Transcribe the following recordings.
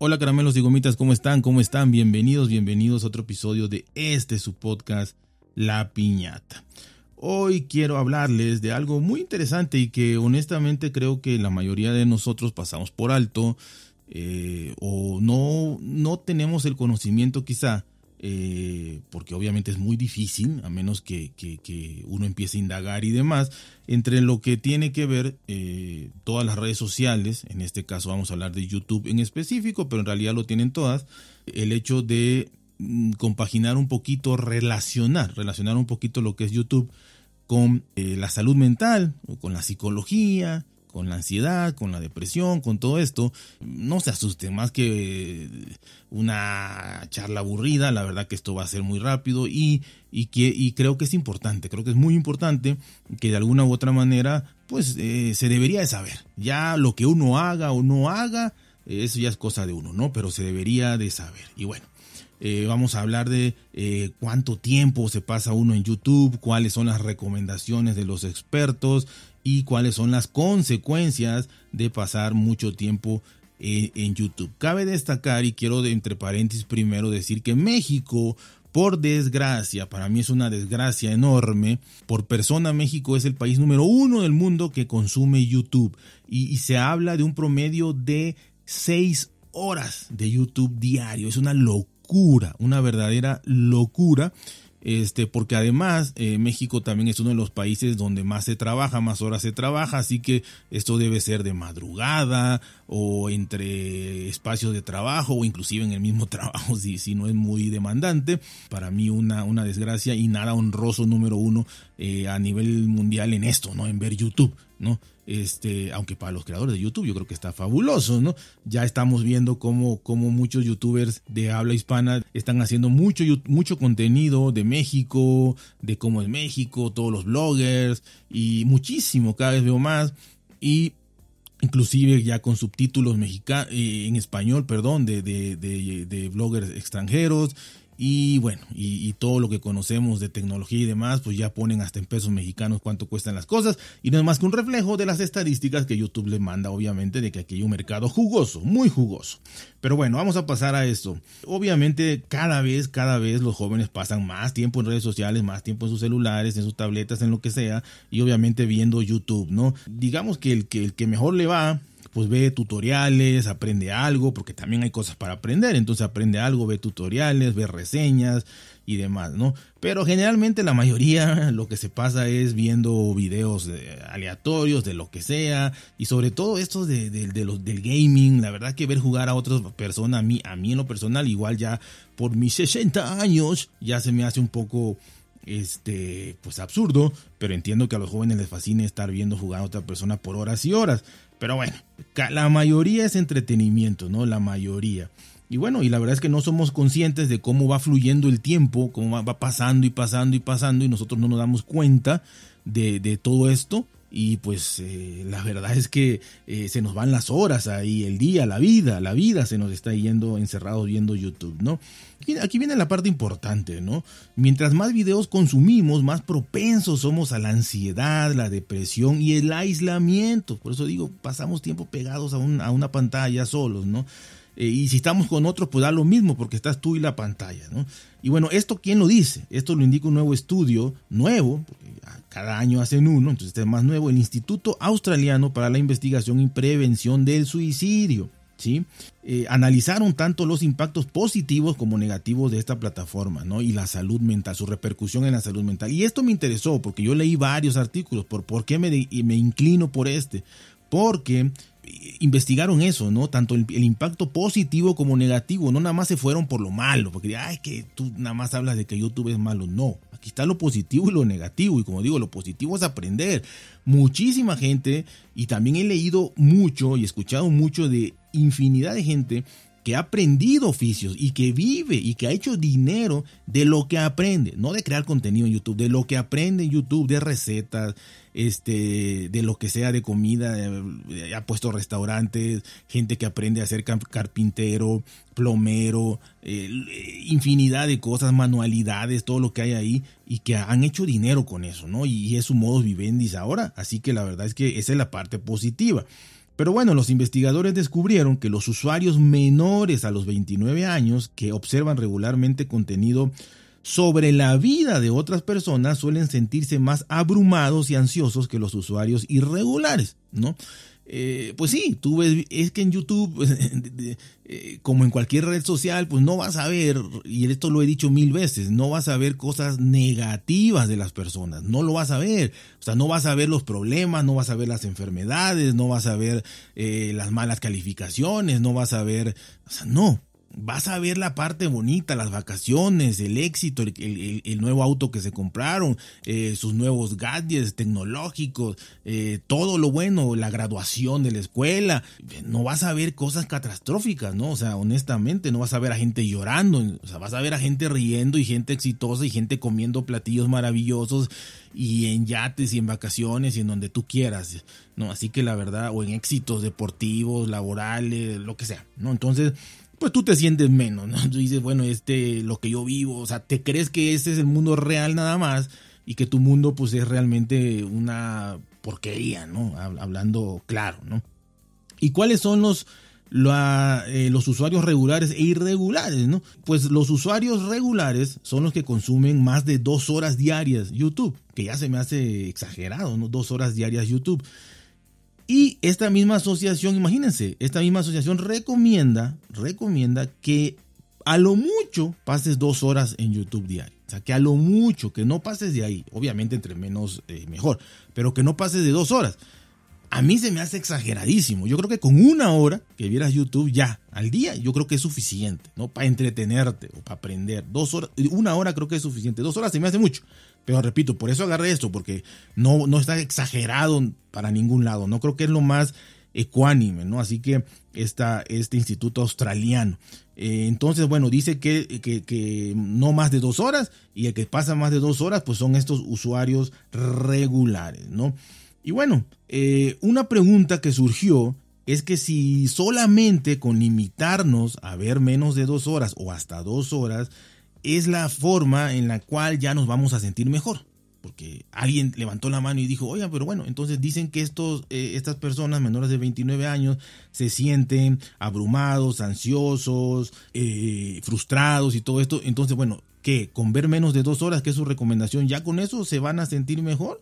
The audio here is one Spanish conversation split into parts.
Hola caramelos y gomitas, ¿cómo están? ¿Cómo están? Bienvenidos, bienvenidos a otro episodio de este su podcast, La Piñata. Hoy quiero hablarles de algo muy interesante y que honestamente creo que la mayoría de nosotros pasamos por alto eh, o no, no tenemos el conocimiento quizá eh, porque obviamente es muy difícil, a menos que, uno empiece a indagar y demás, entre lo que tiene que ver eh, todas las redes sociales, en este caso vamos a hablar de YouTube en específico, pero en realidad lo tienen todas, el hecho de mm, compaginar un poquito, relacionar, relacionar un poquito lo que es YouTube con eh, la salud mental, o con la psicología, con la ansiedad, con la depresión, con todo esto, no se asusten, más que una charla aburrida, la verdad que esto va a ser muy rápido y, y, que, y creo que es importante, creo que es muy importante que de alguna u otra manera, pues eh, se debería de saber, ya lo que uno haga o no haga, eso ya es cosa de uno, ¿no? Pero se debería de saber. Y bueno, eh, vamos a hablar de eh, cuánto tiempo se pasa uno en YouTube, cuáles son las recomendaciones de los expertos, y cuáles son las consecuencias de pasar mucho tiempo en, YouTube. Cabe destacar y quiero entre paréntesis primero decir que México por desgracia, para mí es una desgracia enorme, por persona México es el país número uno del mundo que consume YouTube y, y, se habla de un promedio de seis horas de YouTube diario. Es una locura, una verdadera locura este, porque además eh, México también es uno de los países donde más se trabaja, más horas se trabaja, así que esto debe ser de madrugada o entre espacios de trabajo o inclusive en el mismo trabajo si, si no es muy demandante. Para mí una, una desgracia y nada honroso número uno eh, a nivel mundial en esto, ¿no? En ver YouTube, ¿no? Este, aunque para los creadores de YouTube yo creo que está fabuloso, ¿no? Ya estamos viendo cómo, muchos youtubers de habla hispana están haciendo mucho, mucho contenido de México, de cómo es México, todos los bloggers y muchísimo, cada vez veo más y inclusive ya con subtítulos eh, en español, perdón, de, de, de bloggers extranjeros y bueno, y, todo lo que conocemos de tecnología y demás, pues ya ponen hasta en pesos mexicanos cuánto cuestan las cosas. Y no es más que un reflejo de las estadísticas que YouTube le manda, obviamente, de que aquí hay un mercado jugoso, muy jugoso. Pero bueno, vamos a pasar a esto. Obviamente, cada vez, cada vez los jóvenes pasan más tiempo en redes sociales, más tiempo en sus celulares, en sus tabletas, en lo que sea, y obviamente viendo YouTube, ¿no? Digamos que el que, el que mejor le va pues ve tutoriales, aprende algo, porque también hay cosas para aprender, entonces aprende algo, ve tutoriales, ve reseñas y demás, ¿no? Pero generalmente la mayoría lo que se pasa es viendo videos aleatorios de lo que sea y sobre todo estos de, los, del gaming, la verdad que ver jugar a otras personas, a mí, a mí en lo personal igual ya por mis 60 años ya se me hace un poco este, pues absurdo, pero entiendo que a los jóvenes les fascina estar viendo jugar a otra persona por horas y horas. Pero bueno, la mayoría es entretenimiento, ¿no? La mayoría. Y bueno, y la verdad es que no somos conscientes de cómo va fluyendo el tiempo, cómo va pasando y pasando y pasando, y nosotros no nos damos cuenta de todo esto y pues eh, la verdad es que eh, se nos van las horas ahí, el día, la vida, la vida se nos está yendo encerrados viendo YouTube, ¿no? Aquí, viene la parte importante, ¿no? Mientras más videos consumimos, más propensos somos a la ansiedad, la depresión y el aislamiento. Por eso digo, pasamos tiempo pegados a, a una pantalla solos, ¿no? Eh, y si estamos con otros, pues da lo mismo porque estás tú y la pantalla, ¿no? Y bueno, ¿esto quién lo dice? Esto lo indica un nuevo estudio, nuevo, porque cada año hacen uno, entonces este es más nuevo, el Instituto Australiano para la Investigación y Prevención del Suicidio. ¿Sí? Eh, analizaron tanto los impactos positivos como negativos de esta plataforma, ¿no? Y la salud mental, su repercusión en la salud mental. Y esto me interesó porque yo leí varios artículos. ¿Por, por qué me, me inclino por este? Porque investigaron eso, ¿no? Tanto el, impacto positivo como negativo, no nada más se fueron por lo malo, porque, ay, que tú nada más hablas de que YouTube es malo, no, aquí está lo positivo y lo negativo, y como digo, lo positivo es aprender. Muchísima gente, y también he leído mucho y escuchado mucho de infinidad de gente que ha aprendido oficios y que vive y que ha hecho dinero de lo que aprende, no de crear contenido en YouTube, de lo que aprende en YouTube, de recetas, este, de lo que sea de comida, eh, ha puesto restaurantes, gente que aprende a ser carpintero, plomero, eh, infinidad de cosas, manualidades, todo lo que hay ahí y que han hecho dinero con eso, ¿no? Y, es su modo vivendi ahora, así que la verdad es que esa es la parte positiva. Pero bueno, los investigadores descubrieron que los usuarios menores a los 29 años que observan regularmente contenido sobre la vida de otras personas suelen sentirse más abrumados y ansiosos que los usuarios irregulares, ¿no? Eh, pues sí, tú ves, es que en YouTube, eh, como en cualquier red social, pues no vas a ver, y esto lo he dicho mil veces, no vas a ver cosas negativas de las personas, no lo vas a ver, o sea, no vas a ver los problemas, no vas a ver las enfermedades, no vas a ver eh, las malas calificaciones, no vas a ver, o sea, no, vas a ver la parte bonita, las vacaciones, el éxito, el, nuevo auto que se compraron, eh, sus nuevos gadgets tecnológicos, eh, todo lo bueno, la graduación de la escuela. No vas a ver cosas catastróficas, ¿no? O sea, honestamente, no vas a ver a gente llorando, o sea, vas a ver a gente riendo y gente exitosa y gente comiendo platillos maravillosos y en yates y en vacaciones y en donde tú quieras, ¿no? Así que la verdad, o en éxitos deportivos, laborales, lo que sea, ¿no? Entonces, pues tú te sientes menos, ¿no? Tú dices, bueno, este, lo que yo vivo, o sea, te crees que ese es el mundo real nada más y que tu mundo pues es realmente una porquería, ¿no? Hablando claro, ¿no? ¿Y cuáles son los, eh, los usuarios regulares e irregulares, ¿no? Pues los usuarios regulares son los que consumen más de dos horas diarias YouTube, que ya se me hace exagerado, ¿no? Dos horas diarias YouTube. Y esta misma asociación, imagínense, esta misma asociación recomienda, recomienda que a lo mucho pases dos horas en YouTube diario. O sea, que a lo mucho, que no pases de ahí. Obviamente entre menos eh, mejor, pero que no pases de dos horas. A mí se me hace exageradísimo. Yo creo que con una hora que vieras YouTube ya al día, yo creo que es suficiente, ¿no? Para entretenerte o para aprender. Dos horas, una hora creo que es suficiente. Dos horas se me hace mucho. Pero repito, por eso agarré esto, porque no, no está exagerado para ningún lado. No creo que es lo más ecuánime, ¿no? Así que está este instituto australiano. Eh, entonces, bueno, dice que, que, no más de dos horas y el que pasa más de dos horas, pues son estos usuarios regulares, ¿no? Y bueno, eh, una pregunta que surgió es que si solamente con limitarnos a ver menos de dos horas o hasta dos horas, es la forma en la cual ya nos vamos a sentir mejor. Porque alguien levantó la mano y dijo, oye, pero bueno, entonces dicen que estos, eh, estas personas menores de 29 años se sienten abrumados, ansiosos, eh, frustrados y todo esto. Entonces, bueno, ¿qué? Con ver menos de dos horas, que es su recomendación, ¿ya con eso se van a sentir mejor?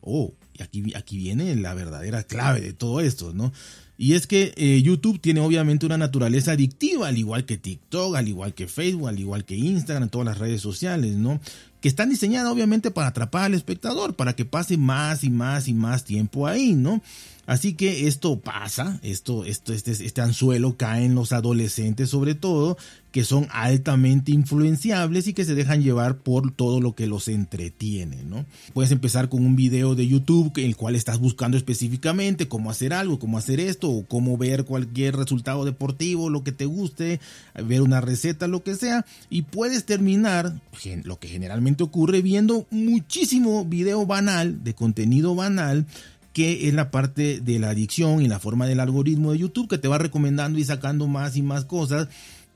Oh, y aquí, aquí viene la verdadera clave de todo esto, ¿no? Y es que eh, YouTube tiene obviamente una naturaleza adictiva, al igual que TikTok, al igual que Facebook, al igual que Instagram, todas las redes sociales, ¿no? Que están diseñadas obviamente para atrapar al espectador, para que pase más y más y más tiempo ahí, ¿no? Así que esto pasa, esto, esto, este, este anzuelo cae en los adolescentes sobre todo, que son altamente influenciables y que se dejan llevar por todo lo que los entretiene, ¿no? Puedes empezar con un video de En el cual estás buscando específicamente cómo hacer algo, cómo hacer esto, o cómo ver cualquier resultado deportivo, lo que te guste, ver una receta, lo que sea, y puedes terminar, lo que generalmente ocurre, viendo muchísimo video banal, de contenido banal, que es la parte de la adicción y la forma del algoritmo de YouTube que te va recomendando y sacando más y más cosas.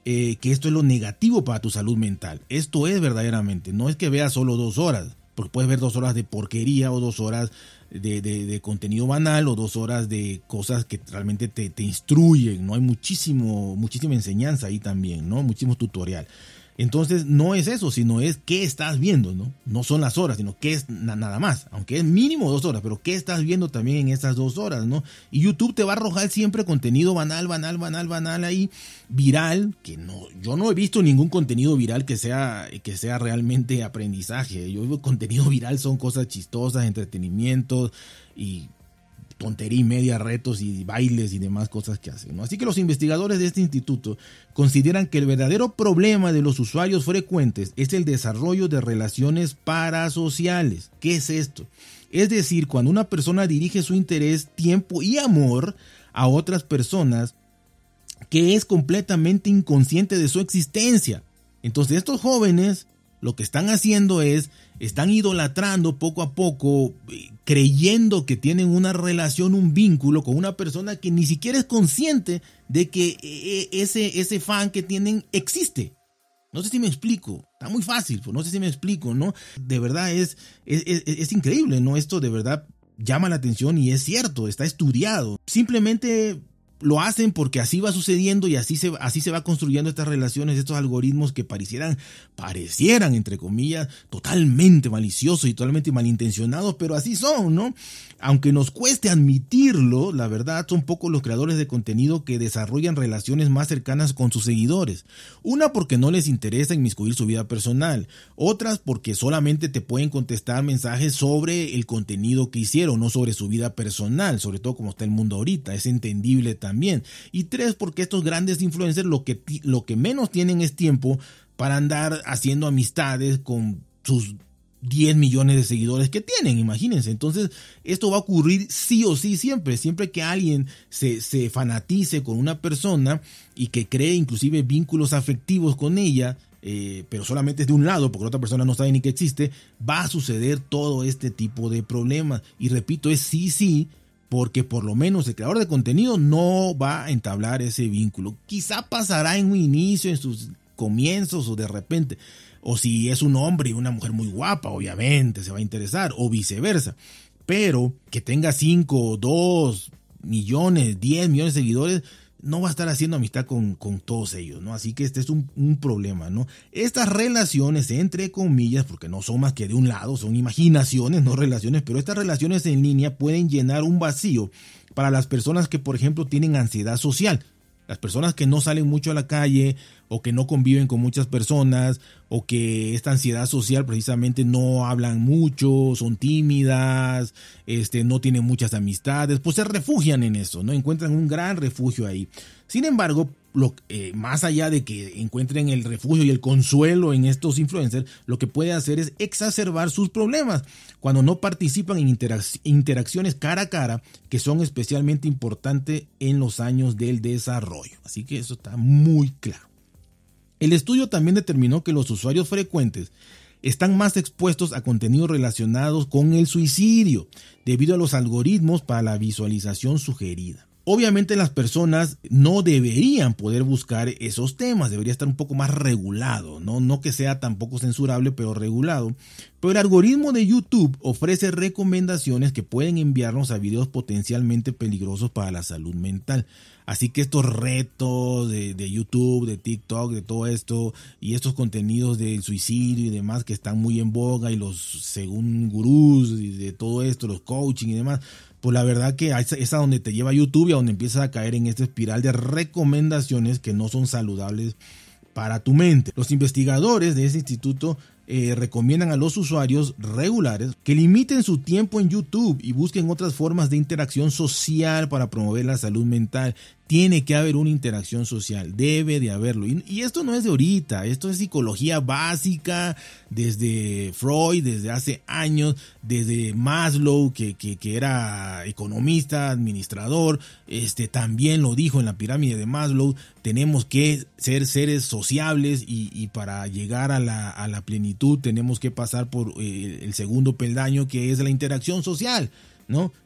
Eh, que esto es lo negativo para tu salud mental. Esto es verdaderamente, no es que veas solo dos horas, porque puedes ver dos horas de porquería o dos horas de, contenido banal o dos horas de cosas que realmente te, te, instruyen, ¿no? Hay muchísimo, muchísima enseñanza ahí también, ¿no? Muchísimo tutorial. Entonces no es eso, sino es qué estás viendo, ¿no? No son las horas, sino qué es nada más, aunque es mínimo dos horas, pero qué estás viendo también en esas dos horas, ¿no? Y YouTube te va a arrojar siempre contenido banal, banal, banal, banal ahí, viral, que no, yo no he visto ningún contenido viral que sea, que sea realmente aprendizaje. Yo contenido viral son cosas chistosas, entretenimientos y tontería y media, retos y bailes y demás cosas que hacen. Así que los investigadores de este instituto consideran que el verdadero problema de los usuarios frecuentes es el desarrollo de relaciones parasociales. ¿Qué es esto? Es decir, cuando una persona dirige su interés, tiempo y amor a otras personas que es completamente inconsciente de su existencia. Entonces estos jóvenes lo que están haciendo es, están idolatrando poco a poco, eh, creyendo que tienen una relación, un vínculo con una persona que ni siquiera es consciente de que eh, eh, ese, ese fan que tienen existe. No sé si me explico, está muy fácil, pues no sé si me explico, ¿no? De verdad es, es, es increíble, ¿no? Esto de verdad llama la atención y es cierto, está estudiado. Simplemente lo hacen porque así va sucediendo y así se, así se va construyendo estas relaciones, estos algoritmos que parecieran, parecieran, entre comillas, totalmente maliciosos y totalmente malintencionados, pero así son, ¿no? Aunque nos cueste admitirlo, la verdad son pocos los creadores de contenido que desarrollan relaciones más cercanas con sus seguidores. Una porque no les interesa inmiscuir su vida personal, otras porque solamente te pueden contestar mensajes sobre el contenido que hicieron, no sobre su vida personal, sobre todo como está el mundo ahorita, es entendible también. Y tres porque estos grandes influencers lo que, lo que menos tienen es tiempo para andar haciendo amistades con sus 10 millones de seguidores que tienen, imagínense. Entonces, esto va a ocurrir sí o sí siempre. Siempre que alguien se, se fanatice con una persona y que cree inclusive vínculos afectivos con ella, eh, pero solamente es de un lado, porque la otra persona no sabe ni que existe, va a suceder todo este tipo de problemas. Y repito, es sí, sí, porque por lo menos el creador de contenido no va a entablar ese vínculo. Quizá pasará en un inicio, en sus comienzos o de repente o si es un hombre y una mujer muy guapa, obviamente se va a interesar, o viceversa. Pero que tenga 5, 2 millones, 10 millones de seguidores, no va a estar haciendo amistad con, todos ellos, ¿no? Así que este es un, un, problema, ¿no? Estas relaciones, entre comillas, porque no son más que de un lado, son imaginaciones, no relaciones, pero estas relaciones en línea pueden llenar un vacío para las personas que, por ejemplo, tienen ansiedad social. Las personas que no salen mucho a la calle o que no conviven con muchas personas o que esta ansiedad social precisamente no hablan mucho, son tímidas, este, no tienen muchas amistades, pues se refugian en eso, ¿no? Encuentran un gran refugio ahí. Sin embargo, lo, eh, más allá de que encuentren el refugio y el consuelo en estos influencers, lo que puede hacer es exacerbar sus problemas cuando no participan en interacciones cara a cara que son especialmente importantes en los años del desarrollo. Así que eso está muy claro. El estudio también determinó que los usuarios frecuentes están más expuestos a contenidos relacionados con el suicidio debido a los algoritmos para la visualización sugerida. Obviamente las personas no deberían poder buscar esos temas, debería estar un poco más regulado, ¿no? no que sea tampoco censurable, pero regulado. Pero el algoritmo de YouTube ofrece recomendaciones que pueden enviarnos a videos potencialmente peligrosos para la salud mental. Así que estos retos de, YouTube, de TikTok, de todo esto, y estos contenidos del suicidio y demás que están muy en boga, y los según gurús y de todo esto, los coaching y demás, pues la verdad que es a donde te lleva YouTube y a donde empiezas a caer en esta espiral de recomendaciones que no son saludables para tu mente. Los investigadores de ese instituto eh, recomiendan a los usuarios regulares que limiten su tiempo en YouTube y busquen otras formas de interacción social para promover la salud mental tiene que haber una interacción social, debe de haberlo. Y, esto no es de ahorita, esto es psicología básica desde Freud, desde hace años, desde Maslow, que, que, era economista, administrador, este, también lo dijo en la pirámide de Maslow, tenemos que ser seres sociables y, para llegar a la, a la, plenitud tenemos que pasar por eh, el segundo peldaño que es la interacción social.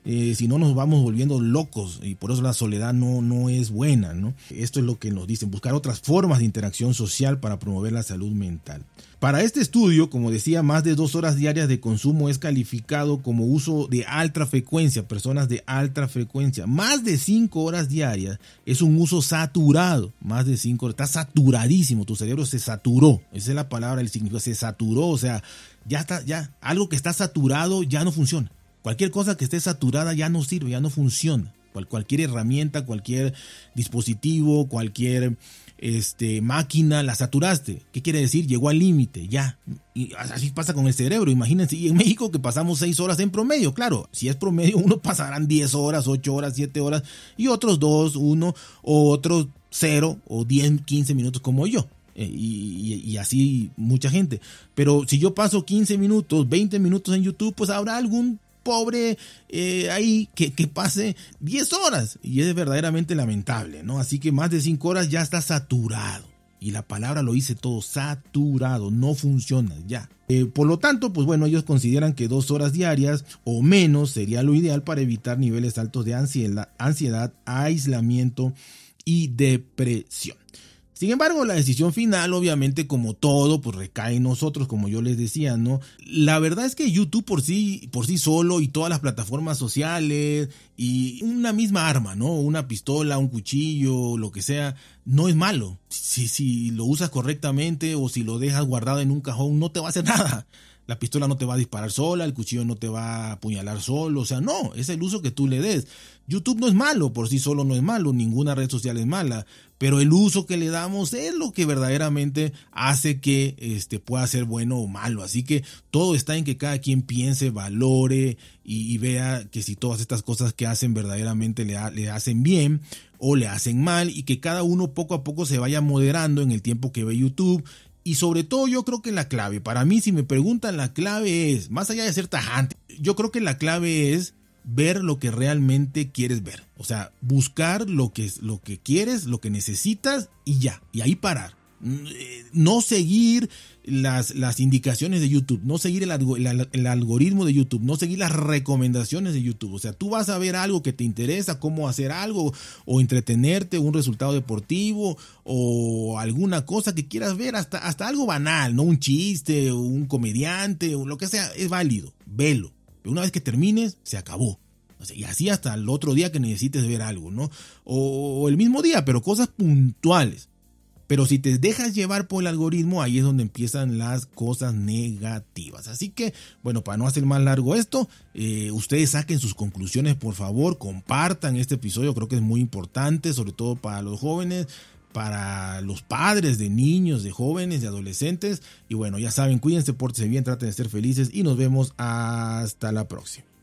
Eh, si no nos vamos volviendo locos y por eso la soledad no, no es buena, ¿no? Esto es lo que nos dicen, buscar otras formas de interacción social para promover la salud mental. Para este estudio, como decía, más de dos horas diarias de consumo es calificado como uso de alta frecuencia, personas de alta frecuencia. Más de cinco horas diarias es un uso saturado, más de cinco horas, está saturadísimo, tu cerebro se saturó, esa es la palabra, el significado, se saturó, o sea, ya está, ya, algo que está saturado ya no funciona. Cualquier cosa que esté saturada ya no sirve, ya no funciona. cualquier herramienta, cualquier dispositivo, cualquier este, máquina, la saturaste. ¿Qué quiere decir? Llegó al límite, ya. Y así pasa con el cerebro. Imagínense, y en México que pasamos 6 horas en promedio. Claro, si es promedio, uno pasarán 10 horas, 8 horas, 7 horas, y otros 2, 1, o otros 0, o 10, 15 minutos como yo. Eh, y, y, así mucha gente. Pero si yo paso 15 minutos, 20 minutos en YouTube, pues habrá algún pobre eh, ahí que, pase 10 horas. Y es verdaderamente lamentable, ¿no? Así que más de 5 horas ya está saturado. Y la palabra lo dice todo, saturado, no funciona ya. Eh, por lo tanto, pues bueno, ellos consideran que dos horas diarias o menos sería lo ideal para evitar niveles altos de ansiedad, ansiedad aislamiento y depresión. Sin embargo, la decisión final, obviamente, como todo, pues recae en nosotros, como yo les decía, ¿no? La verdad es que YouTube por sí, por sí solo y todas las plataformas sociales y una misma arma, ¿no? Una pistola, un cuchillo, lo que sea, no es malo. Si, si lo usas correctamente o si lo dejas guardado en un cajón, no te va a hacer nada. La pistola no te va a disparar sola, el cuchillo no te va a apuñalar solo, o sea, no, es el uso que tú le des. YouTube no es malo, por sí solo no es malo, ninguna red social es mala, pero el uso que le damos es lo que verdaderamente hace que este, pueda ser bueno o malo. Así que todo está en que cada quien piense, valore y, vea que si todas estas cosas que hacen verdaderamente le, le hacen bien o le hacen mal y que cada uno poco a poco se vaya moderando en el tiempo que ve YouTube y sobre todo yo creo que la clave, para mí si me preguntan la clave es, más allá de ser tajante, yo creo que la clave es ver lo que realmente quieres ver. O sea, buscar lo que, lo que quieres, lo que necesitas y ya, y ahí parar. No seguir las, las indicaciones de YouTube, no seguir el, algoritmo de YouTube, no seguir las recomendaciones de YouTube. O sea, tú vas a ver algo que te interesa, cómo hacer algo, o entretenerte, un resultado deportivo, o alguna cosa que quieras ver, hasta, hasta algo banal, no un chiste, un comediante, o lo que sea, es válido, velo. Pero una vez que termines, se acabó. y así hasta el otro día que necesites ver algo, ¿no? o el mismo día, pero cosas puntuales. Pero si te dejas llevar por el algoritmo, ahí es donde empiezan las cosas negativas. Así que, bueno, para no hacer más largo esto, eh, ustedes saquen sus conclusiones, por favor, compartan este episodio, creo que es muy importante, sobre todo para los jóvenes para los padres de niños, de jóvenes, de adolescentes. Y bueno, ya saben, cuídense, pórtense bien, traten de ser felices y nos vemos hasta la próxima.